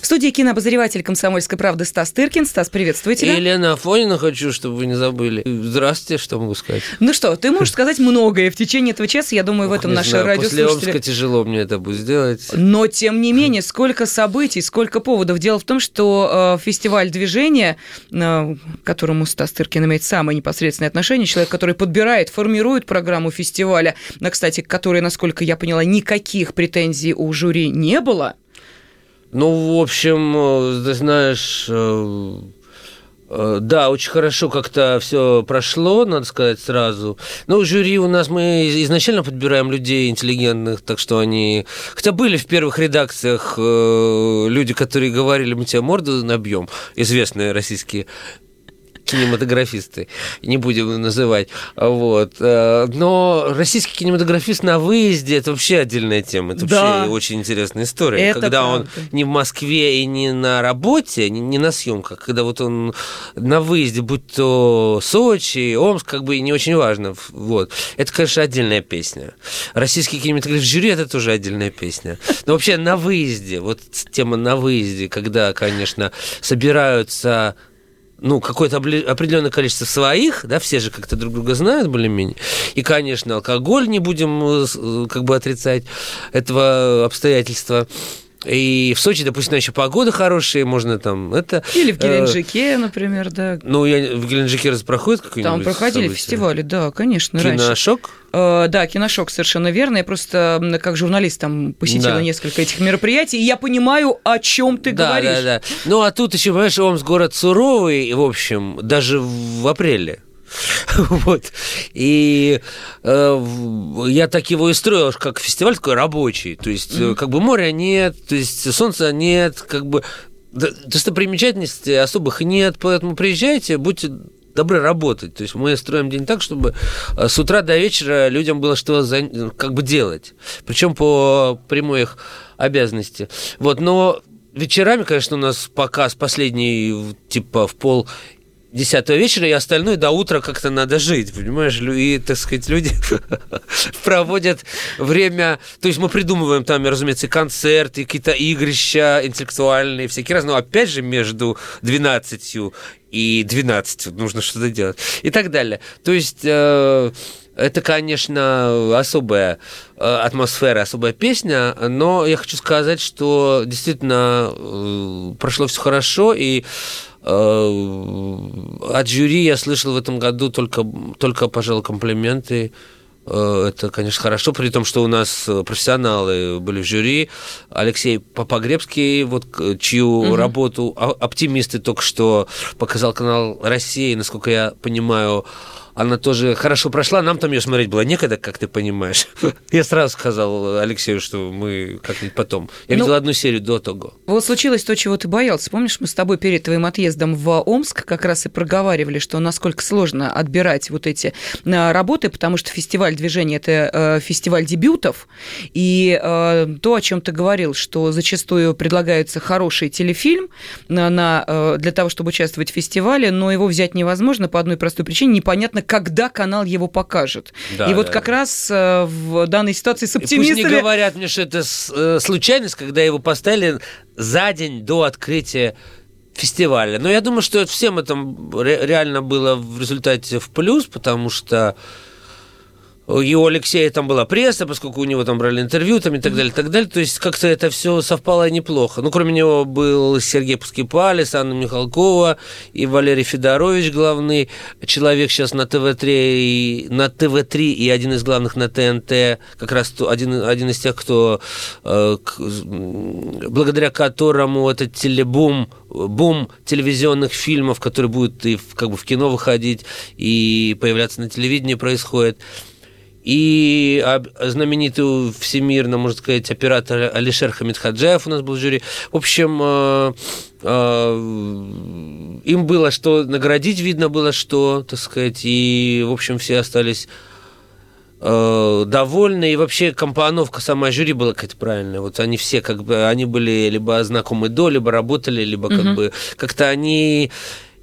В студии кинообозреватель «Комсомольской правды» Стас Тыркин. Стас, приветствую тебя. Елена Афонина хочу, чтобы вы не забыли. Здравствуйте, что могу сказать? Ну что, ты можешь сказать многое в течение этого часа. Я думаю, в этом наши знаю, После радиослушатели... Омска тяжело мне это будет сделать. Но, тем не менее, сколько событий, сколько поводов. Дело в том, что э, фестиваль движения, э, к которому Стас Тыркин имеет самое непосредственное отношение, человек, который подбирает, формирует программу фестиваля, на, кстати, к которой, насколько я поняла, никаких претензий у жюри не было, Ну, в общем, э, ты знаешь, э, э, да, очень хорошо как-то все прошло, надо сказать сразу. Ну, жюри у нас мы изначально подбираем людей интеллигентных, так что они... Хотя были в первых редакциях люди, которые говорили, мы тебе морду набьем, известные российские кинематографисты, не будем называть, вот. Э, Но российский кинематографист на выезде это вообще отдельная тема, это Да. вообще очень интересная история, Это когда он правда. не в Москве и не на работе, не, на съемках, когда вот он на выезде, будь то Сочи, Омск, как бы не очень важно, вот. Это, конечно, отдельная песня. Российский кинематограф жюри это тоже отдельная песня. Но вообще на выезде, вот тема на выезде, когда, конечно, собираются ну, какое-то определенное количество своих, да, все же как-то друг друга знают более-менее. И, конечно, алкоголь не будем э, э, как бы отрицать этого обстоятельства. И в Сочи, допустим, еще погода хорошая, можно там это... или в э, Геленджике, например, да. ну, я, в Геленджике раз проходит какой-нибудь Там проходили событие? фестивали, да, конечно, раньше. Киношок? Э, Да, киношок совершенно верно. Я просто как журналист там посетила Да. несколько этих мероприятий, и я понимаю, о чем ты да, говоришь. да, да. Ну, а тут еще, понимаешь, Омск город суровый, в общем, даже в апреле. Вот. И э, я так его и строил, как фестиваль такой рабочий. То есть, э, как бы моря нет, то есть солнца нет, как бы достопримечательностей особых нет, поэтому приезжайте, будьте добры работать. То есть мы строим день так, чтобы э, с утра до вечера людям было что за- как бы делать. Причем по прямой их обязанности. Вот, но вечерами, конечно, у нас показ последний, типа, в пол десятого вечера, и остальное до утра как-то надо жить, понимаешь? И, так сказать, люди проводят время... То есть мы придумываем там, разумеется, и концерты, какие-то игрища интеллектуальные, всякие разные. Но опять же между 12 и 12 нужно что-то делать. И так далее. То есть... э, это, конечно, особая э, атмосфера, особая песня, но я хочу сказать, что действительно э, прошло все хорошо, и э, от жюри я слышал в этом году только, только пожалуй, комплименты. Это, конечно, хорошо, при том, что у нас профессионалы были в жюри. Алексей Попогребский, вот, чью работу а- оптимисты только что показал канал России, насколько я понимаю, она тоже хорошо прошла, нам там ее смотреть было некогда, как ты понимаешь. Я сразу сказал Алексею, что мы как-нибудь потом. Я Ну, видел одну серию до того. Вот случилось то, чего ты боялся. Помнишь, мы с тобой перед твоим отъездом в Омск как раз и проговаривали, что насколько сложно отбирать вот эти э, работы, потому что фестиваль движения – это э, фестиваль дебютов. И э, то, о чем ты говорил, что зачастую предлагается хороший телефильм на, на, для того, чтобы участвовать в фестивале, но его взять невозможно по одной простой причине. Непонятно, когда канал его покажет. Да, и вот да, как раз э, в данной ситуации с И пусть не оптимистами... говорят мне, что это э, случайность, когда его поставили за день до открытия фестиваля. Но я думаю, что всем это ре- реально было в результате в плюс, потому что и у Алексея там была пресса, поскольку у него там брали интервью там, и так далее, и так далее. То есть как-то это все совпало неплохо. Ну, кроме него был Сергей Пускипалис, Анна Михалкова и Валерий Федорович, главный человек сейчас на ТВ-3, и, на ТВ-3 и один из главных на ТНТ, как раз один, один из тех, кто, э, благодаря которому этот телебум, бум телевизионных фильмов, который будет и в, как бы в кино выходить, и появляться на телевидении происходит. И знаменитый всемирно, можно сказать, оператор Алишер Хамидхаджаев у нас был в жюри. В общем, э, э, им было что наградить, видно было что, так сказать, и, в общем, все остались э, довольны, и вообще компоновка сама жюри была какая-то правильная. Вот они все как бы, они были либо знакомы до, либо работали, либо как Мгм. бы как-то они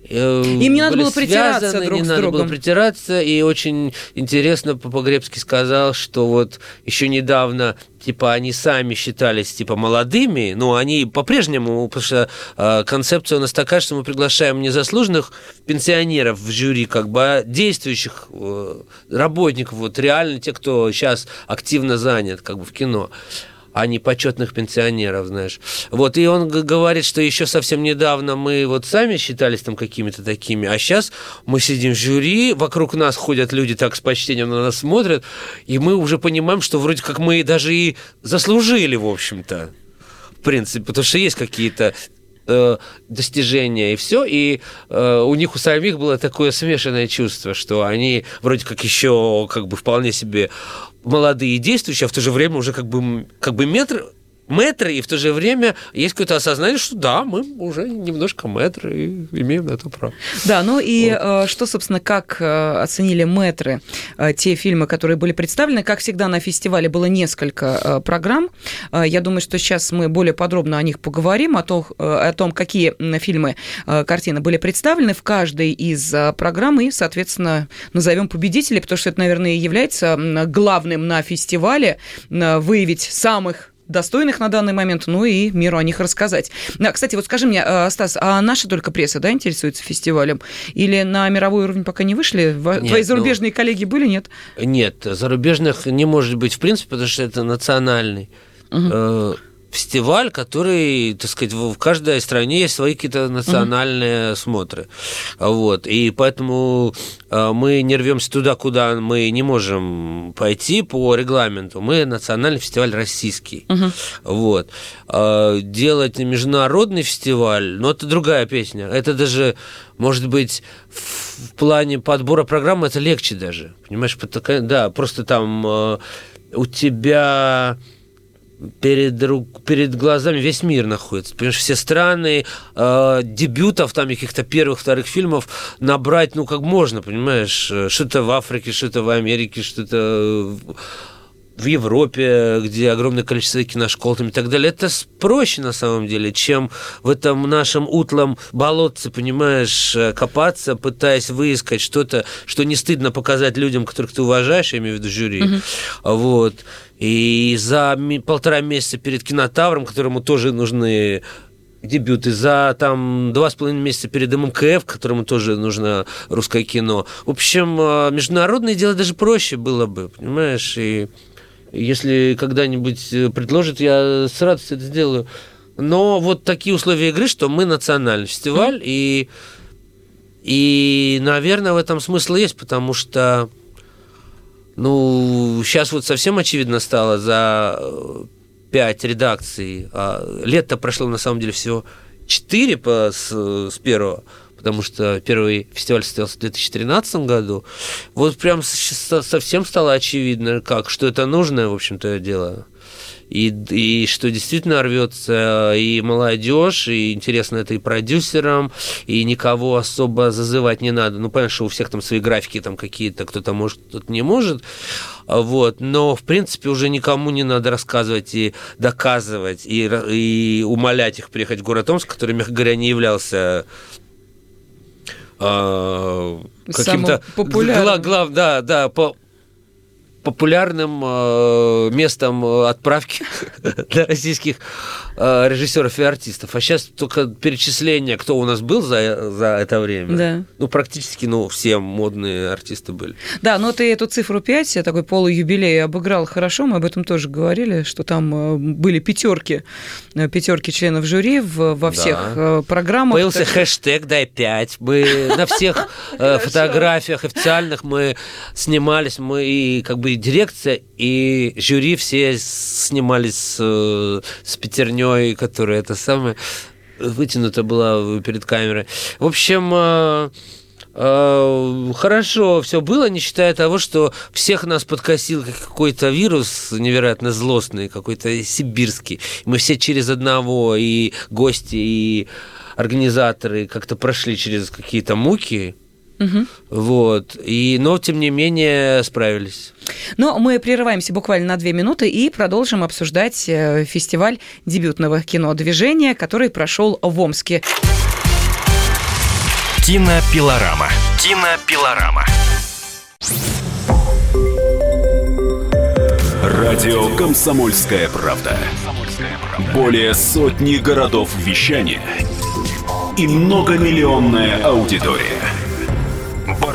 Им не надо было притираться связаны, друг не с надо другом. было притираться, и очень интересно Погребский сказал, что вот еще недавно типа они сами считались типа молодыми, но они по-прежнему, потому что э, концепция у нас такая, что мы приглашаем не заслуженных пенсионеров в жюри, как бы, а действующих э, работников, вот реально те, кто сейчас активно занят как бы в кино а не почетных пенсионеров, знаешь. Вот, и он говорит, что еще совсем недавно мы вот сами считались там какими-то такими, а сейчас мы сидим в жюри, вокруг нас ходят люди так с почтением на нас смотрят, и мы уже понимаем, что вроде как мы даже и заслужили, в общем-то, в принципе, потому что есть какие-то э, достижения и все, и э, у них у самих было такое смешанное чувство, что они вроде как еще как бы вполне себе молодые и действующие, а в то же время уже как бы, как бы метр мэтры, и в то же время есть какое-то осознание, что да, мы уже немножко мэтры и имеем на это право. Да, ну и э, что, собственно, как э, оценили мэтры э, те фильмы, которые были представлены? Как всегда, на фестивале было несколько программ. Я думаю, что сейчас мы более подробно о них поговорим, о, том, о том, какие фильмы, картины были представлены в каждой из программ, и, соответственно, назовем победителей, потому что это, наверное, является главным на фестивале, выявить самых достойных на данный момент, ну и миру о них рассказать. Да, кстати, вот скажи мне, э, Стас, а наша только пресса, да, интересуется фестивалем? Или на мировой уровень пока не вышли? Нет, Твои ну- зарубежные коллеги были, нет? Нет, зарубежных не может быть в принципе, потому что это национальный э, фестиваль, который, так сказать, в каждой стране есть свои какие-то национальные смотры. Вот. И поэтому э, мы не рвемся туда, куда мы не можем пойти по регламенту. Мы национальный фестиваль российский. Вот. А Делать международный фестиваль, ну, это другая песня. Это даже, может быть, в плане подбора программы это легче даже. Понимаешь, да, просто там э, у тебя перед, рук- перед глазами весь мир находится. Понимаешь, все страны, э, дебютов там каких-то первых, вторых фильмов набрать, ну, как можно, понимаешь, э, что-то в Африке, что-то в Америке, что-то в- Европе, где огромное количество киношкол там и так далее, это проще на самом деле, чем в этом нашем утлом болотце, понимаешь, э, копаться, пытаясь выискать что-то, что не стыдно показать людям, которых ты уважаешь, я имею в виду жюри. Вот. И за полтора месяца перед кинотавром, которому тоже нужны дебюты, за там два с половиной месяца перед ММКФ, которому тоже нужно русское кино. В общем, э, международное дело даже проще было бы, понимаешь, и если когда-нибудь э, предложат, я с радостью это сделаю. Но вот такие условия игры, что мы национальный фестиваль, и, и, наверное, в этом смысл есть, потому что, ну, сейчас вот совсем очевидно стало за э, пять редакций. А лето прошло, на самом деле, всего четыре по, с, с первого, потому что первый фестиваль состоялся в 2013 году. Вот прям совсем стало очевидно, как, что это нужное, в общем-то, дело. И, и что действительно рвется и молодежь, и интересно это и продюсерам, и никого особо зазывать не надо. Ну, понятно, что у всех там свои графики там какие-то, кто-то может, кто-то не может. Вот. Но, в принципе, уже никому не надо рассказывать и доказывать, и, и умолять их приехать в город Омск, который, мягко говоря, не являлся а, каким-то Самым популярным. гла- глав- да, да, по популярным э, местом э, отправки для российских э, режиссеров и артистов. А сейчас только перечисление, кто у нас был за, за это время. Да. Ну, практически, ну, все модные артисты были. Да, но ты эту цифру 5, такой полуюбилей, обыграл хорошо. Мы об этом тоже говорили, что там э, были пятерки, э, пятерки членов жюри в- во всех э, программах. Появился Так хэштег «Дай пять». Мы на всех фотографиях официальных мы снимались, мы и как бы дирекция, и жюри все снимались с, э, пятерней, которая это самое вытянута была перед камерой. В общем, э, э, хорошо все было, не считая того, что всех нас подкосил какой-то вирус невероятно злостный, какой-то сибирский. Мы все через одного, и гости, и организаторы как-то прошли через какие-то муки. Вот. И, но, тем не менее, справились. Но мы прерываемся буквально на две минуты и продолжим обсуждать э, фестиваль дебютного кино «Движение», который прошел в Омске. Кинопилорама. Кинопилорама. Радио «Комсомольская правда». Более сотни городов вещания и многомиллионная аудитория.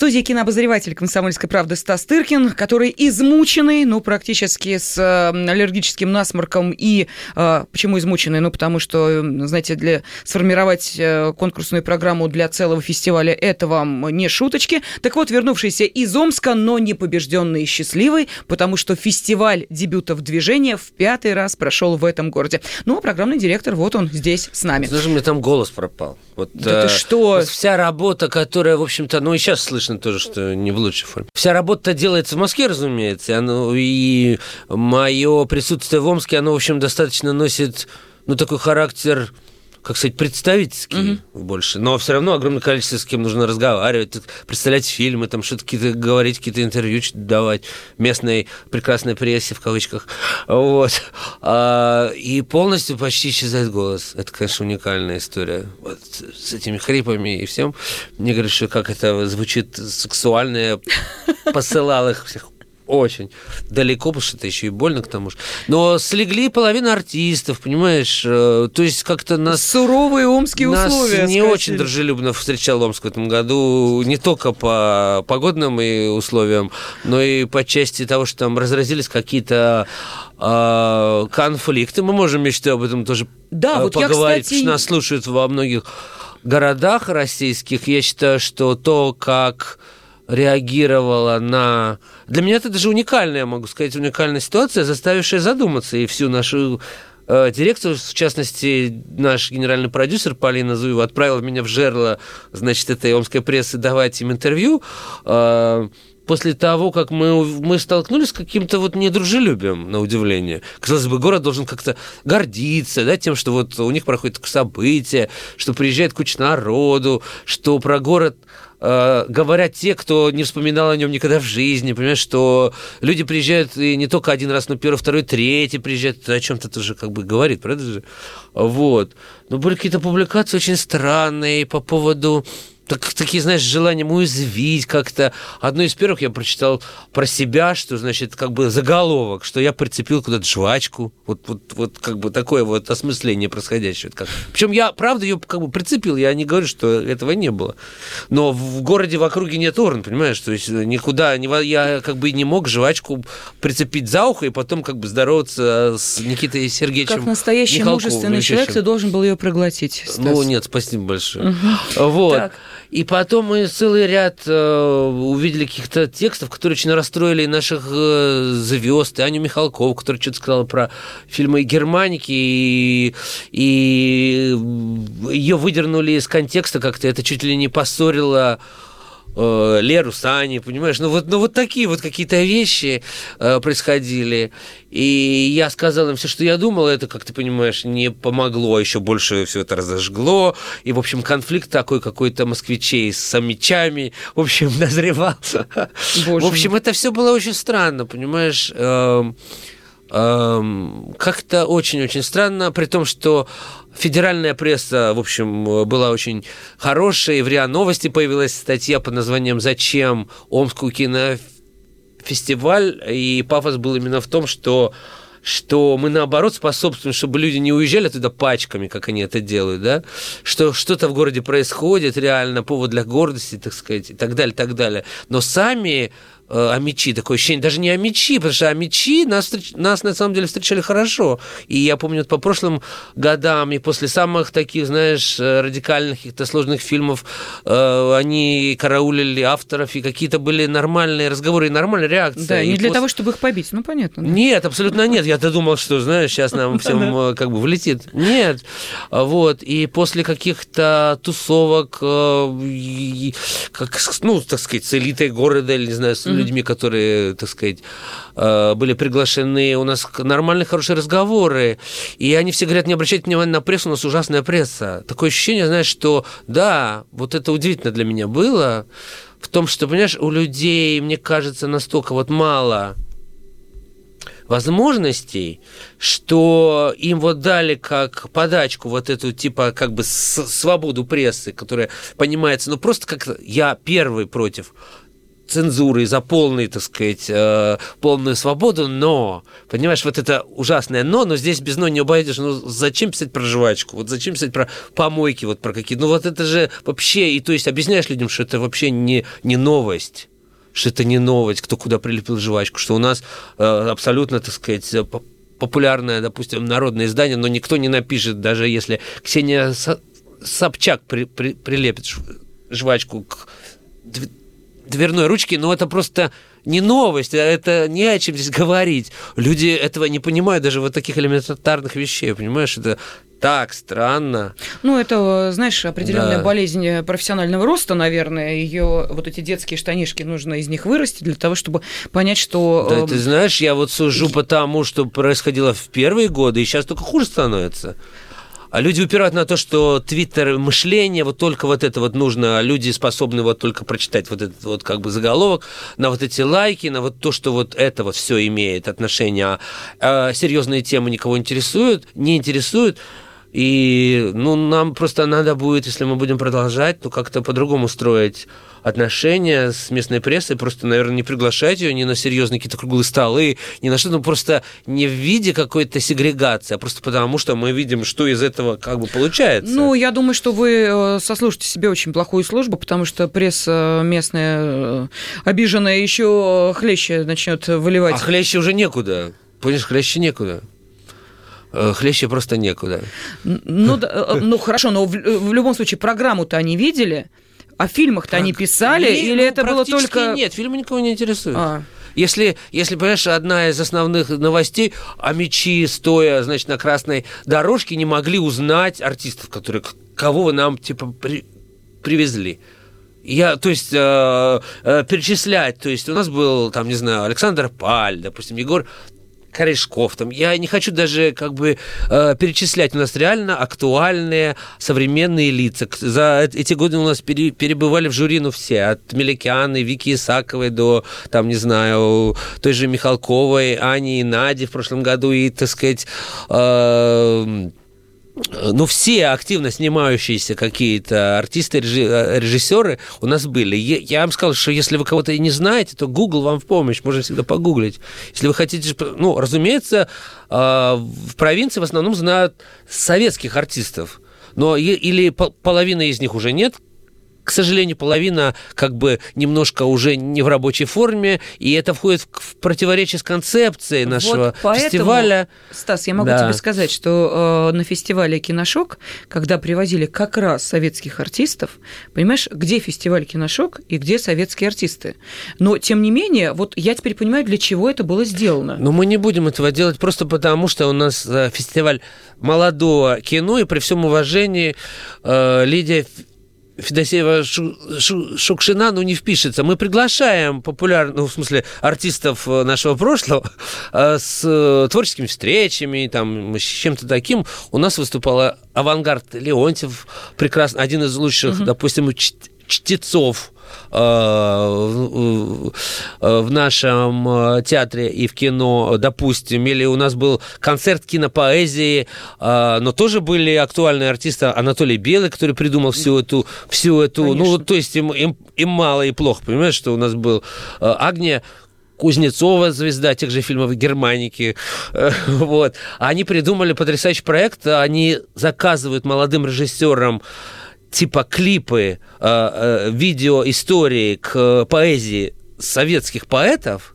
студии кинообозреватель «Комсомольской правды» Стас Тыркин, который измученный, ну, практически с аллергическим насморком. И э, почему измученный? Ну, потому что, знаете, для сформировать э, конкурсную программу для целого фестиваля – это вам не шуточки. Так вот, вернувшийся из Омска, но не побежденный и счастливый, потому что фестиваль дебютов движения в пятый раз прошел в этом городе. Ну, а программный директор, вот он здесь с нами. Даже мне там голос пропал. Вот, да э, ты что? Вот вся работа, которая, в общем-то, ну и сейчас слышно тоже, что не в лучшей форме. Вся работа делается в Москве, разумеется, оно, и мое присутствие в Омске, оно, в общем, достаточно носит, ну, такой характер как сказать, представительский угу. больше, но все равно огромное количество с кем нужно разговаривать, представлять фильмы, там что-то какие-то говорить, какие-то интервью давать местной прекрасной прессе в кавычках, вот. А, и полностью почти исчезает голос. Это, конечно, уникальная история. Вот с этими хрипами и всем. Мне говорят, что как это звучит сексуально, я посылал их всех очень далеко, потому что это еще и больно к тому же. Но слегли половина артистов, понимаешь? Э, то есть как-то нас... Суровые омские нас условия. не очень дружелюбно встречал Омск в этом году, не только по погодным и условиям, но и по части того, что там разразились какие-то э, конфликты. Мы можем еще об этом тоже да, э, вот поговорить, я, кстати... что нас слушают во многих городах российских. Я считаю, что то, как реагировала на... Для меня это даже уникальная, могу сказать, уникальная ситуация, заставившая задуматься и всю нашу э, дирекцию, в частности, наш генеральный продюсер Полина Зуева отправила меня в жерло, значит, этой омской прессы давать им интервью. Э, после того, как мы, мы столкнулись с каким-то вот недружелюбием, на удивление. Казалось бы, город должен как-то гордиться да, тем, что вот у них проходит событие, что приезжает куча народу, что про город э, говорят те, кто не вспоминал о нем никогда в жизни, понимаешь, что люди приезжают и не только один раз, но первый, второй, третий приезжают, о чем-то тоже как бы говорит, правда же? Вот. Но были какие-то публикации очень странные по поводу так, такие, знаешь, желанием уязвить как-то. Одно из первых я прочитал про себя, что, значит, как бы заголовок, что я прицепил куда-то жвачку. Вот, вот, вот как бы такое вот осмысление происходящего. Как... Причем я, правда, ее как бы прицепил, я не говорю, что этого не было. Но в городе в округе нет урн, понимаешь? То есть никуда, не, я как бы не мог жвачку прицепить за ухо и потом как бы здороваться с Никитой Сергеевичем Как настоящий Михалковым, мужественный человек, ты должен был ее проглотить. Стас. Ну нет, спасибо большое. Угу. Вот. Так. И потом мы целый ряд э, увидели каких-то текстов, которые очень расстроили наших э, звезд, и Аню Михалкову, которая что-то сказала про фильмы Германики, и, и ее выдернули из контекста как-то, это чуть ли не поссорило э, Леру, Сани, понимаешь? Ну вот, ну вот такие вот какие-то вещи э, происходили. И я сказал им все, что я думал, это, как ты понимаешь, не помогло, еще больше все это разожгло. И, в общем, конфликт такой какой-то москвичей с мечами, в общем, назревал. Боже в общем, это все было очень странно, понимаешь? Эм, как-то очень-очень странно, при том, что федеральная пресса, в общем, была очень хорошая, и в РИА Новости появилась статья под названием «Зачем Омскую кинофестиваль?» фестиваль, и пафос был именно в том, что что мы наоборот способствуем, чтобы люди не уезжали туда пачками, как они это делают, да, что что-то в городе происходит, реально повод для гордости, так сказать, и так далее, так далее. Но сами амичи, такое ощущение, даже не амичи, потому что амичи нас, нас на самом деле встречали хорошо. И я помню, по прошлым годам и после самых таких, знаешь, э, радикальных, каких-то сложных фильмов, э, они караулили авторов, и какие-то были нормальные разговоры и нормальная реакция. Да, и не для после... того, чтобы их побить, ну понятно. Да. Нет, абсолютно нет. Я-то думал, что, знаешь, сейчас нам всем э, как бы влетит. Нет. Вот. И после каких-то тусовок, э, как, ну, так сказать, с элитой города, или, не знаю, с людьми, которые, так сказать, э, были приглашены. У нас нормальные, хорошие разговоры. И они все говорят, не обращайте внимания на прессу, у нас ужасная пресса. Такое ощущение, знаешь, что да, вот это удивительно для меня было, в том, что, понимаешь, у людей, мне кажется, настолько вот мало возможностей, что им вот дали как подачку вот эту типа как бы свободу прессы, которая понимается, ну просто как я первый против цензуры, за полный, так сказать, э, полную свободу, но, понимаешь, вот это ужасное но, но здесь без но не обойдешь, ну зачем писать про жвачку, вот зачем писать про помойки, вот про какие, ну вот это же вообще, и то есть объясняешь людям, что это вообще не, не новость, что это не новость, кто куда прилепил жвачку, что у нас э, абсолютно, так сказать, популярное, допустим, народное издание, но никто не напишет, даже если Ксения Собчак при, при, прилепит жвачку к дверной ручке, но это просто не новость, а это не о чем здесь говорить. Люди этого не понимают даже вот таких элементарных вещей, понимаешь? Это так странно. Ну, это, знаешь, определенная да. болезнь профессионального роста, наверное. Ее вот эти детские штанишки нужно из них вырасти для того, чтобы понять, что. Да, ты знаешь, я вот сужу по тому, что происходило в первые годы, и сейчас только хуже становится. А люди упирают на то, что твиттер мышление, вот только вот это вот нужно, а люди способны вот только прочитать вот этот вот как бы заголовок, на вот эти лайки, на вот то, что вот это вот все имеет отношение, а, а серьезные темы никого интересуют, не интересуют. И ну, нам просто надо будет, если мы будем продолжать, то как-то по-другому строить отношения с местной прессой, просто, наверное, не приглашать ее ни на серьезные какие-то круглые столы, ни на что, ну просто не в виде какой-то сегрегации, а просто потому, что мы видим, что из этого как бы получается. Ну, я думаю, что вы э, сослужите себе очень плохую службу, потому что пресса местная э, обиженная еще хлеще начнет выливать. А хлеще уже некуда. Понимаешь, хлеще некуда. Э, хлеще просто некуда. Ну, да, э, ну хорошо, но в, в любом случае программу-то они видели, а фильмах-то они писали, Фи- или ну, это было только... Нет, фильмы никого не интересуют. А. Если, если, понимаешь, одна из основных новостей, а мечи, стоя, значит, на красной дорожке, не могли узнать артистов, которые, кого вы нам, типа, при, привезли. Я, то есть, э, э, перечислять, то есть, у нас был, там, не знаю, Александр Паль, допустим, Егор корешков. Там, я не хочу даже как бы э, перечислять. У нас реально актуальные современные лица. За эти годы у нас пере, перебывали в жюри, ну, все. От Меликианы, Вики Исаковой до, там, не знаю, той же Михалковой, Ани и Нади в прошлом году. И, так сказать, э, ну, все активно снимающиеся какие-то артисты, режиссеры у нас были. Я вам сказал, что если вы кого-то не знаете, то Google вам в помощь, можно всегда погуглить. Если вы хотите... Ну, разумеется, а, в провинции в основном знают советских артистов. Но или половина из них уже нет, к сожалению, половина как бы немножко уже не в рабочей форме, и это входит в противоречие с концепцией нашего вот поэтому, фестиваля. Стас, я могу да. тебе сказать, что э, на фестивале «Киношок», когда привозили как раз советских артистов, понимаешь, где фестиваль «Киношок» и где советские артисты. Но, тем не менее, вот я теперь понимаю, для чего это было сделано. Но мы не будем этого делать просто потому, что у нас э, фестиваль молодого кино, и при всем уважении э, Лидия Федосеева Шукшина, ну, не впишется. Мы приглашаем популярных, ну, в смысле, артистов э, нашего прошлого э, с э, творческими встречами, там, с чем-то таким. У нас выступала «Авангард» Леонтьев, прекрасно, один из лучших, угу. допустим, чтецов в нашем э, театре и в кино, допустим, или у нас был концерт кинопоэзии, э, но тоже были актуальные артисты Анатолий Белый, который придумал всю эту, всю эту, ну, Конечно. ну, то есть им, им, им мало и плохо, понимаешь, что у нас был Агния Кузнецова, звезда тех же фильмов «Германики». Вот. Они придумали потрясающий проект. Они заказывают молодым режиссерам типа клипы, э, э, видео истории к поэзии советских поэтов,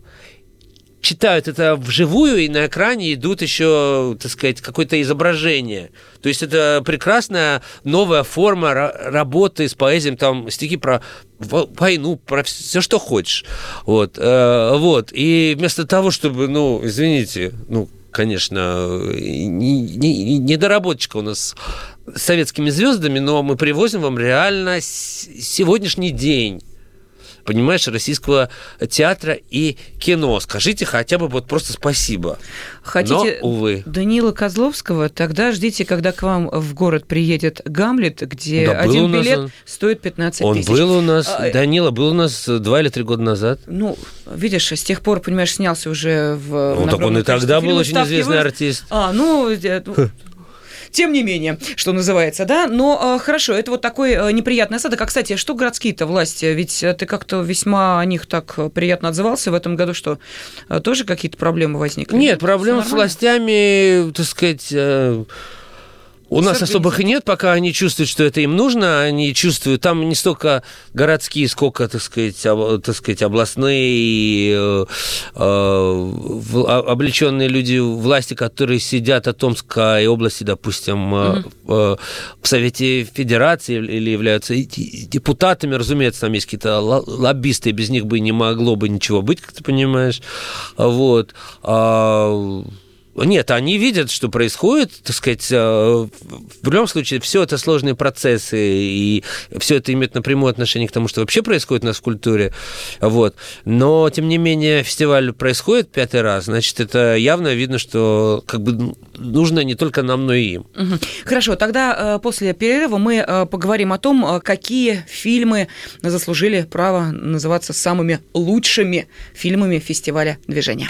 читают это вживую, и на экране идут еще, так сказать, какое-то изображение. То есть это прекрасная новая форма работы с поэзией, там стихи про войну, про все, что хочешь. Вот, э, вот. И вместо того, чтобы, ну, извините, ну, конечно, недоработочка не, не у нас советскими звездами, но мы привозим вам реально сегодняшний день понимаешь, российского театра и кино. Скажите хотя бы вот просто спасибо. Хотите Но, увы. Данила Козловского, тогда ждите, когда к вам в город приедет Гамлет, где Да, один нас билет он. стоит 15 Он тысяч. был у нас, А, Данила был у нас два или три года назад. Ну, видишь, с тех пор, понимаешь, снялся уже в... Ну, так он и тогда был очень известный артист. А, ну, э, ну, тем не менее, что называется, да. Но э, хорошо, это вот такой э, неприятный осадок. А, кстати, что городские-то власти? Ведь э, ты как-то весьма о них так приятно отзывался в этом году, что тоже какие-то проблемы возникли? Нет, проблем с властями, так сказать, у нас особых и нет, пока они чувствуют, что это им нужно, они чувствуют, там не столько городские, сколько, так сказать, об- так сказать областные э, э, в- а- облеченные люди власти, которые сидят от Томской области, допустим, э, э, в Совете Федерации или являются депутатами, разумеется, там есть какие-то ло- лоббисты, без них бы не могло бы ничего быть, как ты понимаешь. Вот. Нет, они видят, что происходит, так сказать, э, в любом случае, все это сложные процессы, и все это имеет напрямую отношение к тому, что вообще происходит у нас в культуре, вот. Но, тем не менее, фестиваль происходит пятый раз, значит, это явно видно, что как бы нужно не только нам, но и им. Хорошо, тогда э, после перерыва мы э, поговорим о том, какие фильмы заслужили право называться самыми лучшими фильмами фестиваля движения.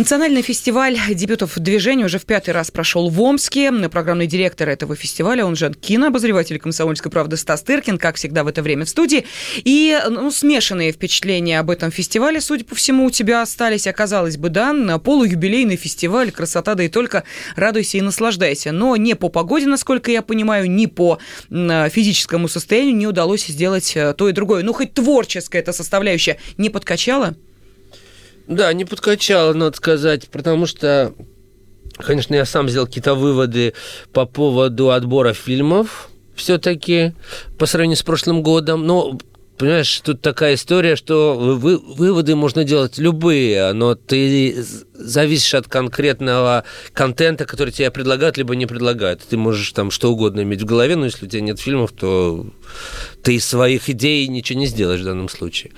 Национальный фестиваль дебютов движения уже в пятый раз прошел в Омске. Программный директор этого фестиваля, он же кинообозреватель «Комсомольской правды» Стас Тыркин, как всегда в это время в студии. И ну, смешанные впечатления об этом фестивале, судя по всему, у тебя остались. Оказалось бы, да, на полуюбилейный фестиваль, красота, да и только радуйся и наслаждайся. Но не по погоде, насколько я понимаю, ни по физическому состоянию не удалось сделать э, то и другое. Ну, хоть творческая эта составляющая не подкачала? Да, не подкачало, надо сказать, потому что, конечно, я сам сделал какие-то выводы по поводу отбора фильмов все-таки по сравнению с прошлым годом. Но, понимаешь, тут такая история, что вы, выводы можно делать любые, но ты зависишь от конкретного контента, который тебе предлагают, либо не предлагают. Ты можешь там что угодно иметь в голове, но если у тебя нет фильмов, то ты из своих идей ничего не сделаешь в данном случае.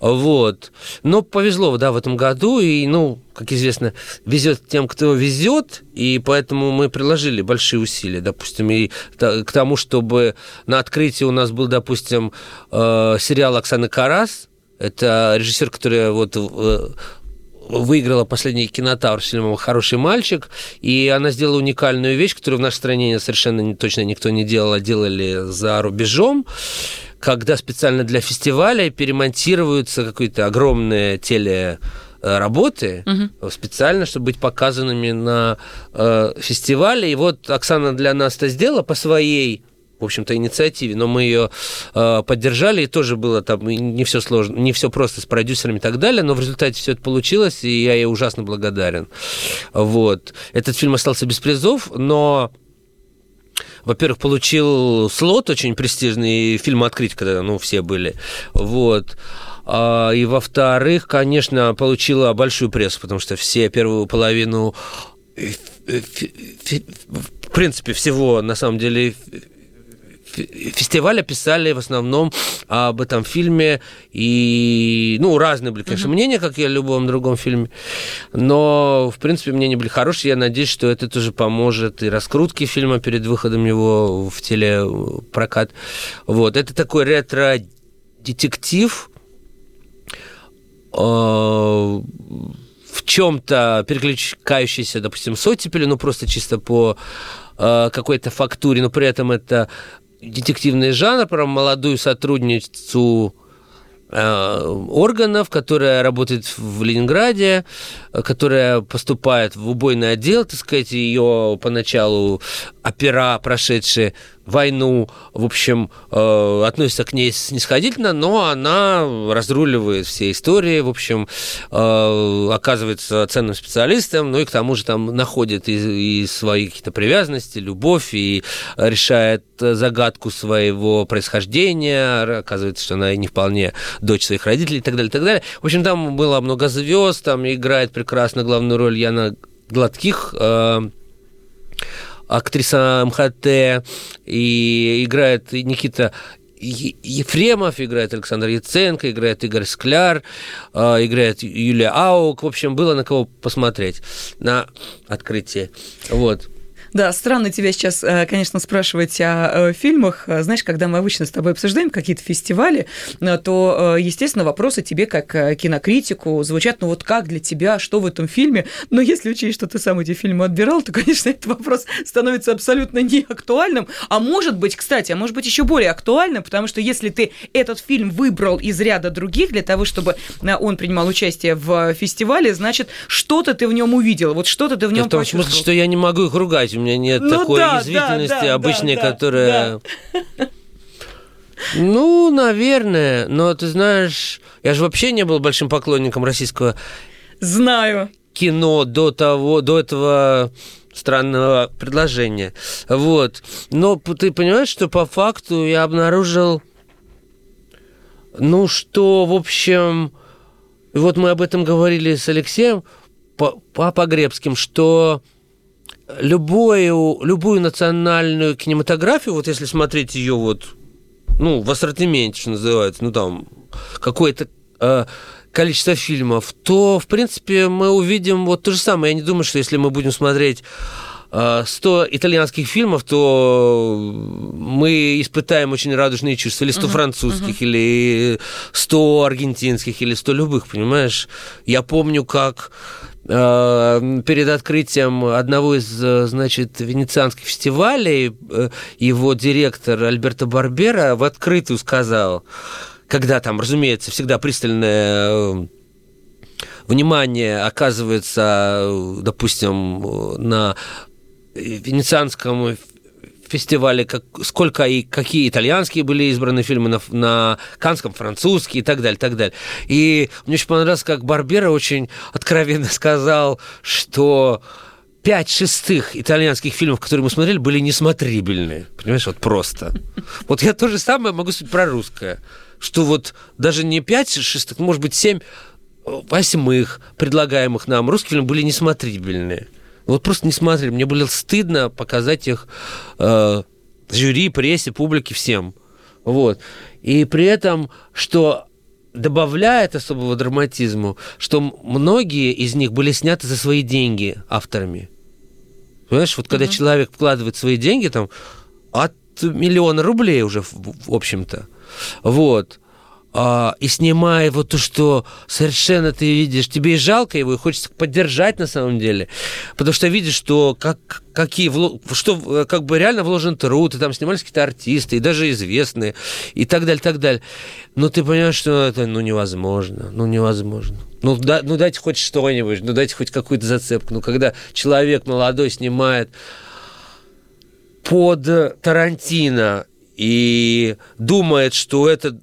Вот. Но повезло, да, в этом году, и, ну, как известно, везет тем, кто везет, и поэтому мы приложили большие усилия, допустим, и к тому, чтобы на открытии у нас был, допустим, э, сериал Оксаны Карас, это режиссер, который вот э, выиграла последний кинотавр с фильмом «Хороший мальчик», и она сделала уникальную вещь, которую в нашей стране совершенно точно никто не делал, а делали за рубежом, когда специально для фестиваля перемонтируются какие-то огромные теле работы специально, чтобы быть показанными на э, фестивале. И вот Оксана для нас это сделала по своей в общем-то, инициативе, но мы ее э, поддержали, и тоже было там не все сложно, не все просто с продюсерами и так далее, но в результате все это получилось, и я ей ужасно благодарен. Вот. Этот фильм остался без призов, но во-первых, получил слот очень престижный, фильм открыть, когда ну, все были. Вот. А, И, во-вторых, конечно, получила большую прессу, потому что все первую половину э, ф- в принципе, всего, на самом деле, фестиваля писали в основном об этом фильме, и, ну, разные были, конечно, мнения, как и о любом другом фильме, но, в принципе, мнения были хорошие, я надеюсь, что это тоже поможет и раскрутке фильма перед выходом его в телепрокат. Вот, это такой ретро-детектив, э, в чем-то перекликающийся, допустим, с оттепелью, ну, просто чисто по э, какой-то фактуре, но при этом это детективный жанр про молодую сотрудницу Э, органов, которая работает в Ленинграде, которая поступает в убойный отдел, так сказать, ее поначалу опера, прошедшие войну, в общем, э, относится к ней снисходительно, но она разруливает все истории, в общем, э, оказывается ценным специалистом, ну и к тому же там находит и, и свои какие-то привязанности, любовь, и решает загадку своего происхождения, оказывается, что она не вполне дочь своих родителей и так далее, и так далее. В общем, там было много звезд, там играет прекрасно главную роль Яна Гладких, э, актриса МХТ, и играет Никита Ефремов, играет Александр Яценко, играет Игорь Скляр, а, играет Юлия Аук. В общем, было на кого посмотреть на открытие. Вот. Да, странно тебя сейчас, э, конечно, спрашивать о фильмах. Э, знаешь, когда мы обычно с тобой обсуждаем какие-то фестивали, э, то, естественно, вопросы тебе как кинокритику звучат, ну вот как для тебя, что в этом фильме? Но если учесть, что ты сам эти фильмы отбирал, то, конечно, этот вопрос становится абсолютно неактуальным. А может быть, кстати, а может быть еще более актуальным, потому что если ты этот фильм выбрал из ряда других для того, чтобы он принимал участие в фестивале, значит, что-то ты в нем увидел, вот что-то ты в нем почувствовал. В смысле, что я не могу их ругать меня нет ну, такой да, язвительности да, да, обычной, да, которая... Да. Ну, наверное, но ты знаешь, я же вообще не был большим поклонником российского... Знаю. Кино до того, до этого странного предложения. Вот. Но ты понимаешь, что по факту я обнаружил, ну, что, в общем, вот мы об этом говорили с Алексеем по, по Погребским, что любую, любую национальную кинематографию, вот если смотреть ее вот, ну, в ассортименте, что называется, ну, там, какое-то э, количество фильмов, то, в принципе, мы увидим вот то же самое. Я не думаю, что если мы будем смотреть 100 э, итальянских фильмов, то мы испытаем очень радужные чувства. Или 100 uh-huh, французских, uh-huh. или 100 аргентинских, или 100 любых, понимаешь? Я помню, как перед открытием одного из, э, значит, венецианских фестивалей э, его директор Альберто Барбера в открытую сказал, когда там, разумеется, всегда пристальное внимание оказывается, допустим, на венецианском фестивале, как, сколько и какие итальянские были избраны фильмы на, на канском, французские и так далее, так далее. И мне очень понравилось, как Барбера очень откровенно сказал, что пять шестых итальянских фильмов, которые мы смотрели, были несмотрибельны. Понимаешь, вот просто. Вот я то же самое могу сказать про русское. Что вот даже не пять шестых, может быть, семь восьмых предлагаемых нам русских фильмов были несмотрибельные. Вот просто не смотрели. Мне было стыдно показать их э, жюри, прессе, публике, всем. Вот. И при этом, что добавляет особого драматизму, что многие из них были сняты за свои деньги авторами. Понимаешь, вот когда mm-hmm. человек вкладывает свои деньги, там, от миллиона рублей уже, в, в общем-то, вот, а, и снимая вот то, что совершенно ты видишь, тебе и жалко его, и хочется поддержать на самом деле, потому что видишь, что как, какие, что как бы реально вложен труд, и там снимались какие-то артисты, и даже известные, и так далее, так далее. Но ты понимаешь, что это ну, невозможно, ну невозможно. Ну, да, ну дайте хоть что-нибудь, ну дайте хоть какую-то зацепку. Ну когда человек молодой снимает под Тарантино и думает, что это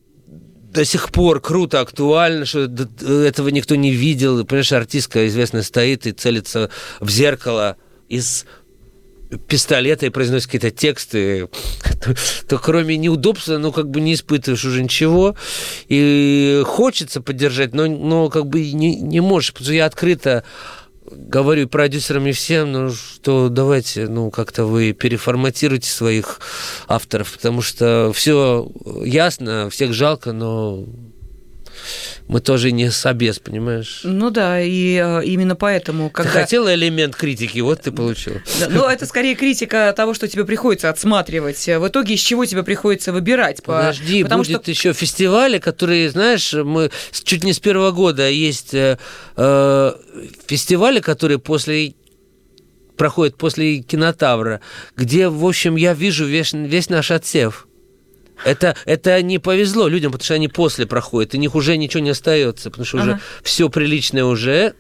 до сих пор круто, актуально, что этого никто не видел. Понимаешь, артистка известная стоит и целится в зеркало из пистолета и произносит какие-то тексты, то, то кроме неудобства, ну, как бы не испытываешь уже ничего. И хочется поддержать, но, но как бы не, не можешь, потому что я открыто говорю продюсерам и всем, ну, что давайте, ну, как-то вы переформатируйте своих авторов, потому что все ясно, всех жалко, но мы тоже не собес, понимаешь? Ну да, и э, именно поэтому, когда... Ты хотела элемент критики, вот ты получил. Да, ну, это скорее критика того, что тебе приходится отсматривать. В итоге из чего тебе приходится выбирать? Подожди, Потому будет что... еще фестивали, которые, знаешь, мы чуть не с первого года есть э, э, фестивали, которые после проходят после кинотавра, где, в общем, я вижу весь, весь наш отсев. Это, это не повезло людям, потому что они после проходят, и них уже ничего не остается, потому что ага. уже все приличное уже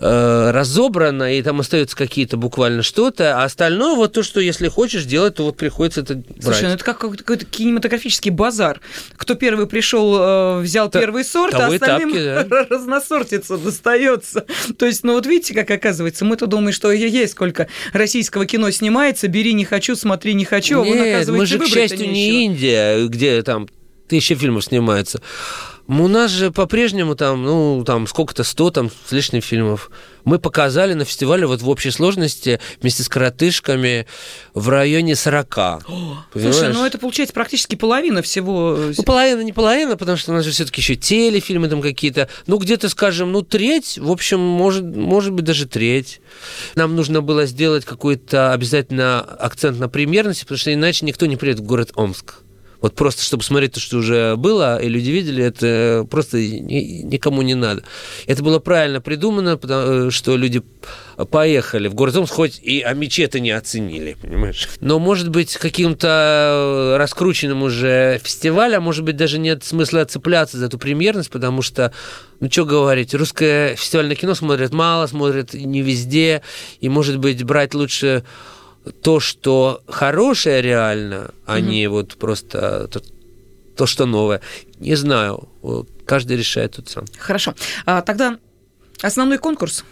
э, разобрано, и там остаются какие-то буквально что-то, а остальное вот то, что если хочешь делать, то вот приходится это брать. Слушай, ну это как какой-то кинематографический базар. Кто первый пришел, э, взял Та, первый сорт, а остальным тапки, да. разносортится, достается. То есть, ну вот видите, как оказывается, мы-то думаем, что есть сколько российского кино снимается, бери не хочу, смотри не хочу, Нет, а вон, оказывается, мы же, к счастью, не Индия, где там тысячи фильмов снимается. У нас же по-прежнему там, ну, там сколько-то, сто там с лишним фильмов. Мы показали на фестивале вот в общей сложности вместе с коротышками в районе 40. О, слушай, ну это получается практически половина всего. Ну, половина, не половина, потому что у нас же все-таки еще телефильмы там какие-то. Ну, где-то, скажем, ну, треть, в общем, может, может быть, даже треть. Нам нужно было сделать какой-то обязательно акцент на премьерности, потому что иначе никто не приедет в город Омск. Вот просто, чтобы смотреть то, что уже было, и люди видели, это просто никому не надо. Это было правильно придумано, потому э, что люди поехали в город хоть и а мечи это не оценили, понимаешь? Но, может быть, каким-то раскрученным уже фестивалем, может быть, даже нет смысла цепляться за эту премьерность, потому что, ну, что говорить, русское фестивальное кино смотрят мало, смотрят не везде, и, может быть, брать лучше то, что хорошее реально, а угу. не вот просто то, то, что новое. Не знаю, каждый решает тут сам. Хорошо. А, тогда основной конкурс.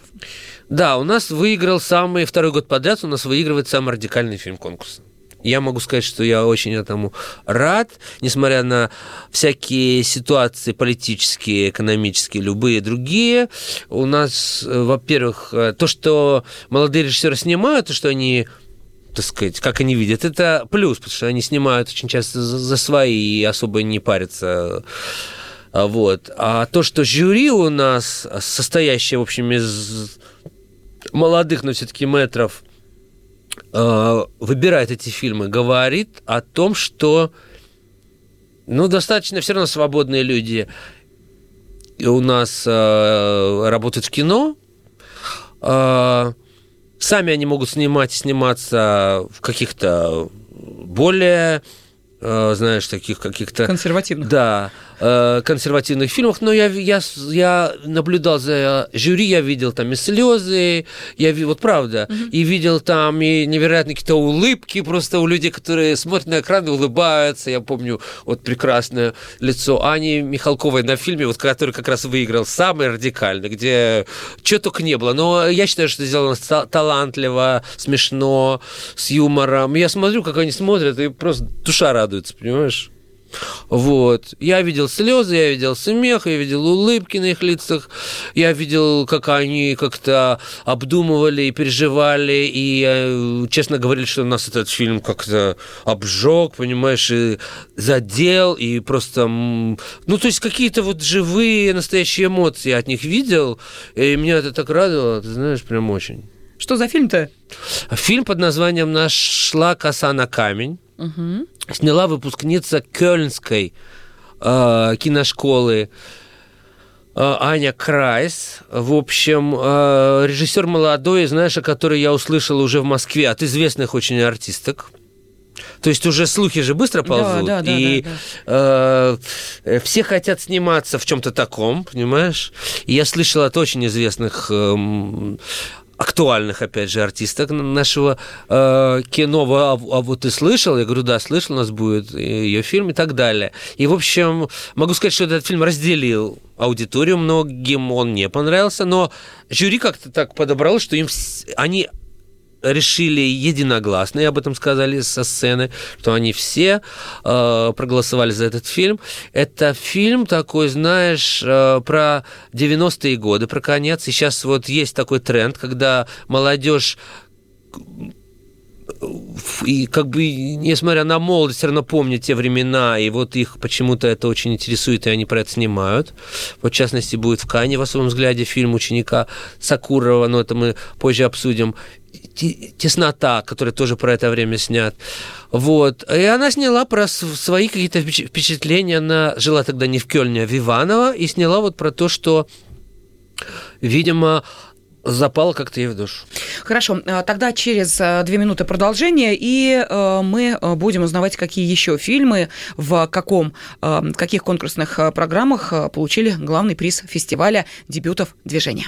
Да, у нас выиграл самый, второй год подряд у нас выигрывает самый радикальный фильм конкурса. Я могу сказать, что я очень этому рад, несмотря на всякие ситуации политические, экономические, любые другие. У нас, э, во-первых, э, то, что молодые режиссеры снимают, то, что они так сказать, как они видят, это плюс, потому что они снимают очень часто за, свои и особо не парятся. А, вот. А то, что жюри у нас, состоящее, в общем, из молодых, но все-таки метров, а, выбирает эти фильмы, говорит о том, что ну, достаточно все равно свободные люди у нас э, работают в кино. Сами они могут снимать сниматься в каких-то более знаешь, таких каких-то... Консервативных. Да, Э, консервативных фильмах, но я, я, я наблюдал за жюри, я видел там и слезы, я вот правда, угу. и видел там и невероятные какие-то улыбки просто у людей, которые смотрят на экран и улыбаются. Я помню вот прекрасное лицо Ани Михалковой на фильме, вот который как раз выиграл самый радикальный, где что только не было. Но я считаю, что сделано талантливо, смешно, с юмором. Я смотрю, как они смотрят, и просто душа радуется, понимаешь? Вот. Я видел слезы, я видел смех, я видел улыбки на их лицах, я видел, как они как-то обдумывали и переживали, и э, честно говорили, что нас этот фильм как-то обжег, понимаешь, и задел, и просто... Ну, то есть какие-то вот живые, настоящие эмоции от них видел, и меня это так радовало, ты знаешь, прям очень. Что за фильм-то? Фильм под названием «Нашла коса на камень». Угу. Сняла выпускница Кёльнской э, киношколы э, Аня Крайс. В общем, э, режиссер молодой, знаешь, о которой я услышал уже в Москве от известных очень артисток. То есть уже слухи же быстро ползут, да, да, и да, да, да. Э, все хотят сниматься в чем-то таком, понимаешь? И я слышал от очень известных э, актуальных, опять же, артисток нашего э, кино. А, а вот ты слышал? Я говорю, да, слышал, у нас будет ее фильм и так далее. И, в общем, могу сказать, что этот фильм разделил аудиторию, многим он не понравился, но жюри как-то так подобрало, что им они решили единогласно, и об этом сказали со сцены, что они все э, проголосовали за этот фильм. Это фильм такой, знаешь, э, про 90-е годы, про конец. И сейчас вот есть такой тренд, когда молодежь и как бы, несмотря на молодость, все равно помнят те времена, и вот их почему-то это очень интересует, и они про это снимают. Вот, в частности, будет в Кане, в особом взгляде, фильм ученика Сакурова, но это мы позже обсудим. «Теснота», который тоже про это время снят. Вот. И она сняла про свои какие-то впечатления. Она жила тогда не в Кёльне, а в Иваново, и сняла вот про то, что, видимо, запало как-то ей в душу. Хорошо, а, тогда через а, две минуты продолжение, и а, мы будем узнавать, какие еще фильмы в каком, каких конкурсных программах получили главный приз фестиваля дебютов движения.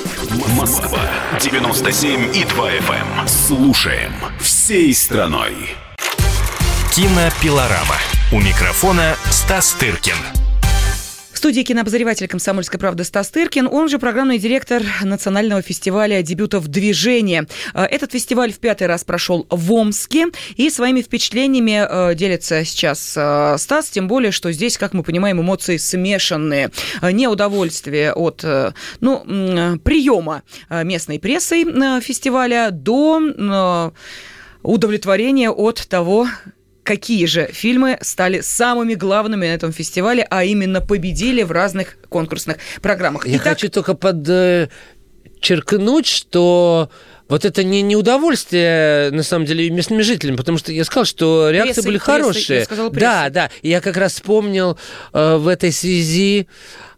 Эм. Москва 97 и 2 FM. Слушаем всей страной. Кинопилорама. У микрофона Стас Тыркин студии кинообозреватель «Комсомольской правды» Стас Тыркин, он же программный директор национального фестиваля дебютов движения. Э, этот фестиваль в пятый раз прошел в Омске, и своими впечатлениями э, делится сейчас э, Стас, тем более, что здесь, как мы понимаем, эмоции смешанные. Неудовольствие от ну, приема местной прессы фестиваля до удовлетворения от того, какие же фильмы стали самыми главными на этом фестивале, а именно победили в разных конкурсных программах. Я Итак... хочу только подчеркнуть, что вот это не, не удовольствие, на самом деле, местными жителями, потому что я сказал, что реакции пресса, были пресса, хорошие. Я сказала, да, да. Я как раз вспомнил э, в этой связи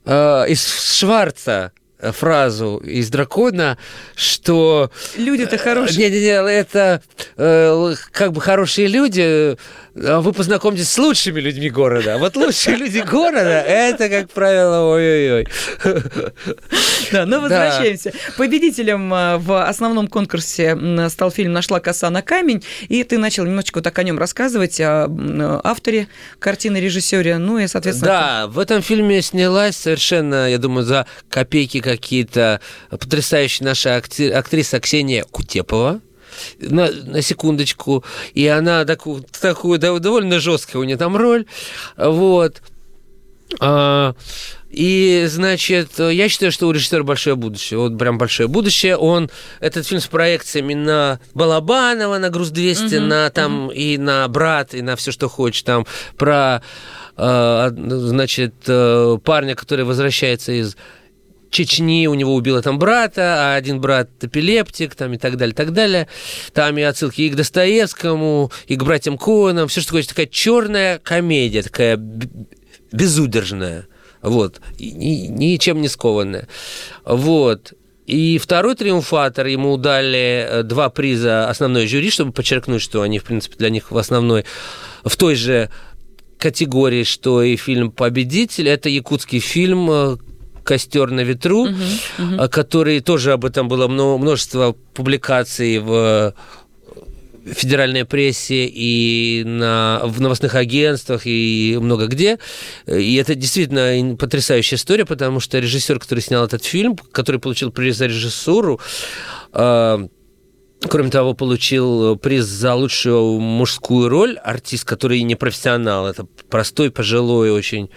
э, из Шварца фразу из дракона, что... Люди-то хорошие. Не-не-не, это э, как бы хорошие люди, вы познакомитесь с лучшими людьми города. А вот лучшие люди города, это, как правило, ой-ой-ой. Да, но ну, возвращаемся. Победителем э, в основном конкурсе стал фильм «Нашла коса на камень», и ты начал немножечко так о нем рассказывать, о авторе картины, режиссере, ну и, соответственно... Да, в этом фильме снялась совершенно, я думаю, за копейки какие-то потрясающая наша актриса Ксения Кутепова на, на секундочку, и она такую, такую довольно жесткая у нее там роль, вот. А, и, значит, я считаю, что у режиссера большое будущее. Вот прям большое будущее. Он, этот фильм с проекциями на Балабанова, на Груз-200, угу, на там угу. и на Брат, и на все, что хочешь, там, про, э, значит, э, парня, который возвращается из Чечни, у него убило там брата, а один брат эпилептик, там и так далее, так далее. Там и отсылки и к Достоевскому, и к братьям Коэнам, все, что хочешь, такая черная комедия, такая безудержная, вот, и, ничем не скованная. Вот. И второй триумфатор, ему дали э, два приза основной жюри, чтобы подчеркнуть, что они, в принципе, для них в основной, в той же категории, что и фильм «Победитель». Это якутский фильм, э, «Костер на ветру», угу, угу. который тоже об этом было множество публикаций в федеральной прессе и на, в новостных агентствах и много где. И это действительно потрясающая история, потому что режиссер, который снял этот фильм, который получил приз за режиссуру, э, Кроме того, получил приз за лучшую мужскую роль артист, который не профессионал. Это простой, пожилой очень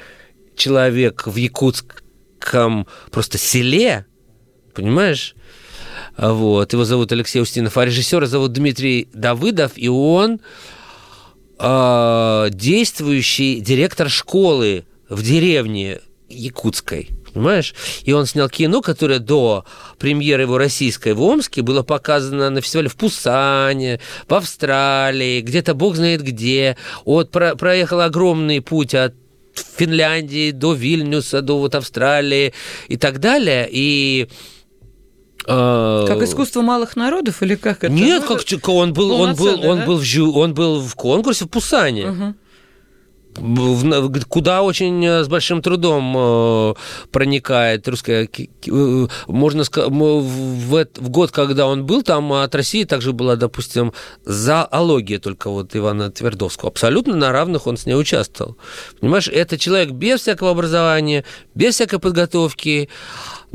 человек в Якутск, маленьком просто селе, понимаешь? Вот. Его зовут Алексей Устинов, а режиссера зовут Дмитрий Давыдов, и он э, действующий директор школы в деревне якутской. Понимаешь? И он снял кино, которое до премьеры его российской в Омске было показано на фестивале в Пусане, в Австралии, где-то бог знает где. Вот про проехал огромный путь от Финляндии до Вильнюса, до вот Австралии и так далее. И э, как искусство малых народов или как это? Нет, ну, как он был, он был, он был, в, он был в конкурсе в Пусане. Угу куда очень э, с большим трудом э, проникает русская... Э, можно сказать, в, в год, когда он был, там от России также была, допустим, зоология только вот Ивана Твердовского. Абсолютно на равных он с ней участвовал. Понимаешь, это человек без всякого образования, без всякой подготовки,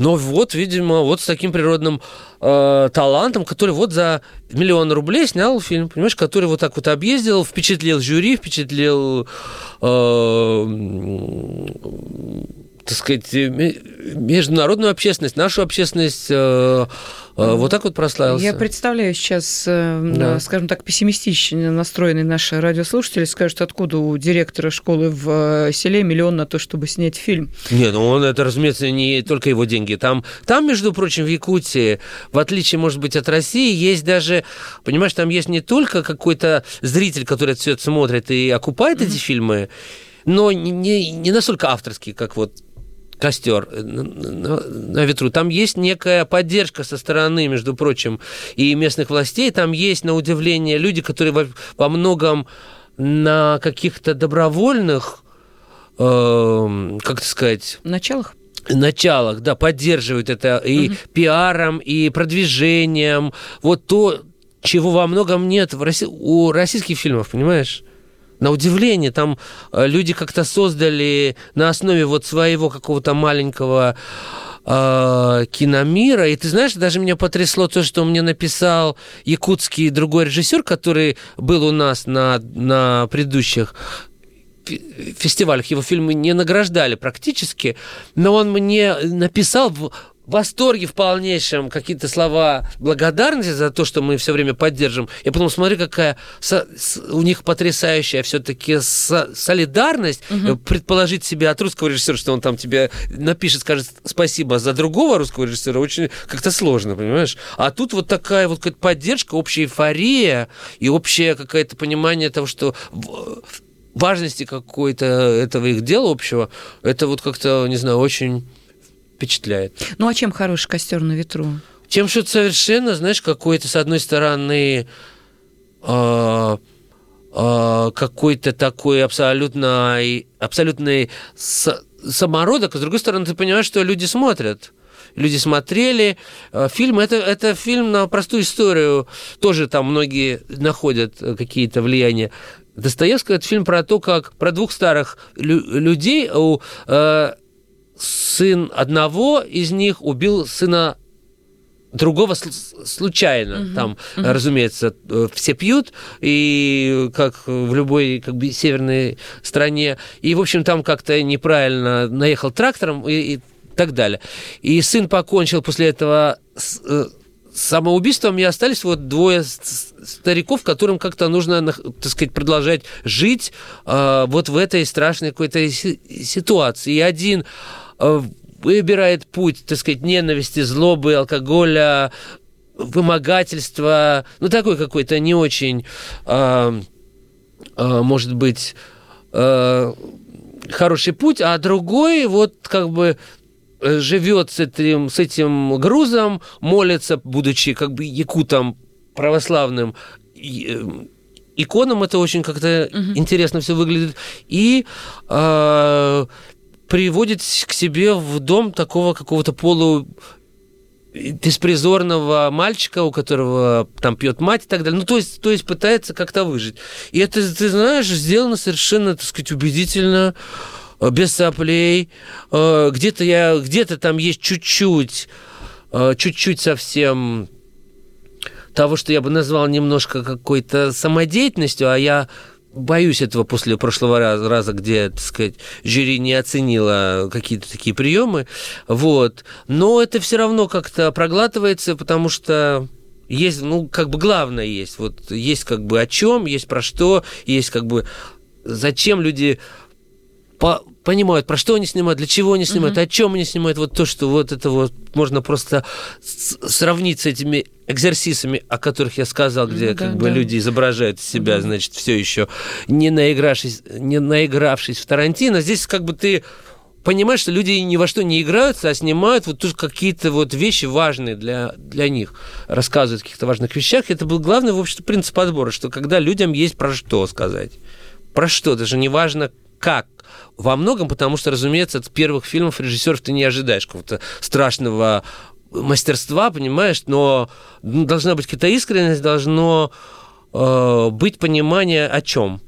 но вот, видимо, вот с таким природным э, талантом, который вот за миллион рублей снял фильм, понимаешь, который вот так вот объездил, впечатлил жюри, впечатлил э, так сказать, международную общественность, нашу общественность э, э, вот так вот прославился. Я представляю сейчас, э, да. скажем так, пессимистично настроенные наши радиослушатели скажут, откуда у директора школы в селе миллион на то, чтобы снять фильм. Нет, ну он, это, разумеется, не только его деньги. Там, там, между прочим, в Якутии, в отличие, может быть, от России, есть даже, понимаешь, там есть не только какой-то зритель, который все это смотрит и окупает mm-hmm. эти фильмы, но не, не настолько авторский, как вот костер на, на, ветру. Там есть некая поддержка со стороны, между прочим, и местных властей. Там есть, на удивление, люди, которые во, во многом на каких-то добровольных, э, как сказать... Началах? началах, да, поддерживают это и угу. пиаром, и продвижением. Вот то, чего во многом нет в России, у российских фильмов, понимаешь? На удивление, там э, люди как-то создали на основе вот своего какого-то маленького э, киномира. И ты знаешь, даже меня потрясло то, что мне написал якутский другой режиссер, который был у нас на, на предыдущих фестивалях. Его фильмы не награждали практически, но он мне написал восторге в полнейшем, какие-то слова благодарности за то, что мы все время поддержим. Я потом смотрю, какая у них потрясающая все-таки солидарность. Угу. Предположить себе от русского режиссера, что он там тебе напишет, скажет спасибо за другого русского режиссера, очень как-то сложно, понимаешь? А тут вот такая вот какая-то поддержка, общая эйфория и общее какое-то понимание того, что важности какой-то этого их дела общего, это вот как-то, не знаю, очень впечатляет. Ну а чем хороший костер на ветру? Тем, что совершенно, знаешь, какой-то, с одной стороны, э, э, какой-то такой абсолютно, абсолютный самородок, а с другой стороны, ты понимаешь, что люди смотрят люди смотрели. Э, фильм это, это фильм на простую историю. Тоже там многие находят какие-то влияния. Достоевского это фильм про то, как про двух старых лю- людей у э, сын одного из них убил сына другого случайно. Угу, Там, угу. разумеется, э, все пьют, и как в любой как бы, северной стране. И, в общем, там как-то неправильно наехал трактором и, и так далее. И сын покончил после этого с, э, самоубийством, и остались вот двое стариков, которым как-то нужно, так сказать, продолжать жить э, вот в этой страшной какой-то ситуации. И один выбирает путь, так сказать, ненависти, злобы, алкоголя, вымогательства, ну, такой какой-то не очень, э, э, может быть, э, хороший путь, а другой вот как бы живет с этим, с этим грузом, молится, будучи как бы якутом православным, э, иконам это очень как-то угу. интересно все выглядит. И э, приводит к себе в дом такого какого-то полу беспризорного мальчика, у которого там пьет мать и так далее. Ну, то есть, то есть пытается как-то выжить. И это, ты знаешь, сделано совершенно, так сказать, убедительно, э, без соплей. Э, где-то я, где-то там есть чуть-чуть, э, чуть-чуть совсем того, что я бы назвал немножко какой-то самодеятельностью, а я боюсь этого после прошлого раза, раза, где, так сказать, жюри не оценило какие-то такие приемы. Вот. Но это все равно как-то проглатывается, потому что есть, ну, как бы главное есть. Вот есть как бы о чем, есть про что, есть как бы зачем люди по понимают, про что они снимают, для чего они снимают, угу. о чем они снимают. Вот то, что вот это вот можно просто сравнить с этими экзерсисами, о которых я сказал, где ну, как да. бы люди изображают себя, угу. значит, все еще не наигравшись, не наигравшись в Тарантино. Здесь как бы ты понимаешь, что люди ни во что не играются, а снимают вот тут какие-то вот вещи важные для, для них, рассказывают о каких-то важных вещах. Это был главный, в общем-то, принцип отбора, что когда людям есть про что сказать. Про что, даже не важно как, во многом потому, что, разумеется, от первых фильмов режиссеров ты не ожидаешь какого-то страшного мастерства, понимаешь, но ну, должна быть какая-то искренность, должно э, быть понимание о чем.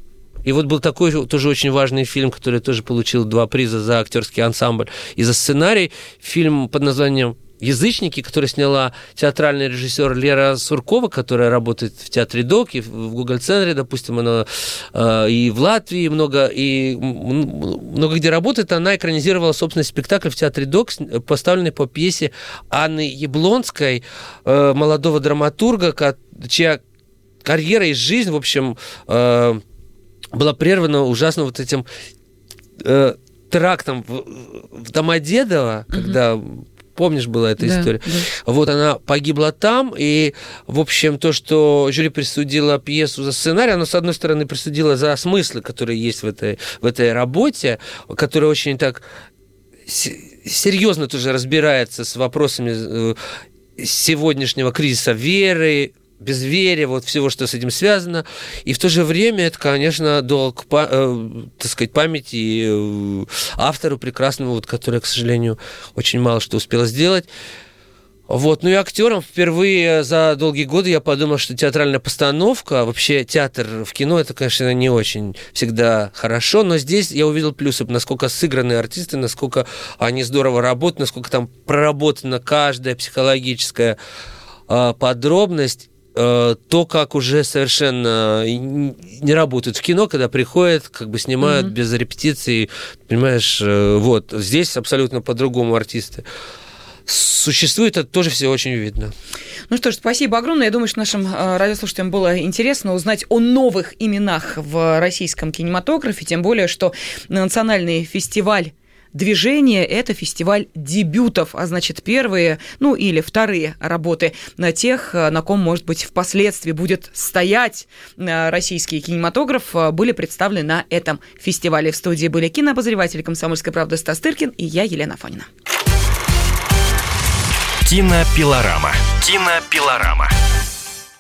И вот был такой тоже очень важный фильм, который тоже получил два приза за актерский ансамбль и за сценарий. Фильм под названием Язычники, которые сняла театральный режиссер Лера Суркова, которая работает в театре ДОК и в Google-центре, допустим, она э, и в Латвии много, и много где работает. Она экранизировала, собственно, спектакль в театре ДОК, поставленный по пьесе Анны Яблонской, э, молодого драматурга, чья карьера и жизнь, в общем, э, была прервана ужасно вот этим э, терактом в, в Домодедово, угу. когда Помнишь, была эта да, история? Да. Вот она погибла там, и, в общем, то, что жюри присудила пьесу за сценарий, оно, с одной стороны, присудило за смыслы, которые есть в этой, в этой работе, которая очень так серьезно тоже разбирается с вопросами э, сегодняшнего кризиса веры, безверия, вот всего, что с этим связано. И в то же время это, конечно, долг, э, так сказать, памяти э, автору прекрасному, вот, который, к сожалению, очень мало что успела сделать. Вот. Ну и актерам впервые за долгие годы я подумал, что театральная постановка, вообще театр в кино, это, конечно, не очень всегда хорошо, но здесь я увидел плюсы, насколько сыгранные артисты, насколько они здорово работают, насколько там проработана каждая психологическая э, подробность то, как уже совершенно не работают в кино, когда приходят, как бы снимают mm-hmm. без репетиции, понимаешь, э, вот здесь абсолютно по-другому артисты существует, это тоже все очень видно. Ну что ж, спасибо огромное. Я думаю, что нашим э, радиослушателям было интересно узнать о новых именах в российском кинематографе, тем более, что национальный фестиваль движение – это фестиваль дебютов, а значит, первые, ну или вторые работы на тех, на ком, может быть, впоследствии будет стоять э, российский кинематограф, э, были представлены на этом фестивале. В студии были кинообозреватель «Комсомольской правды» Стас Тыркин и я, Елена Фонина. Кинопилорама. Кинопилорама.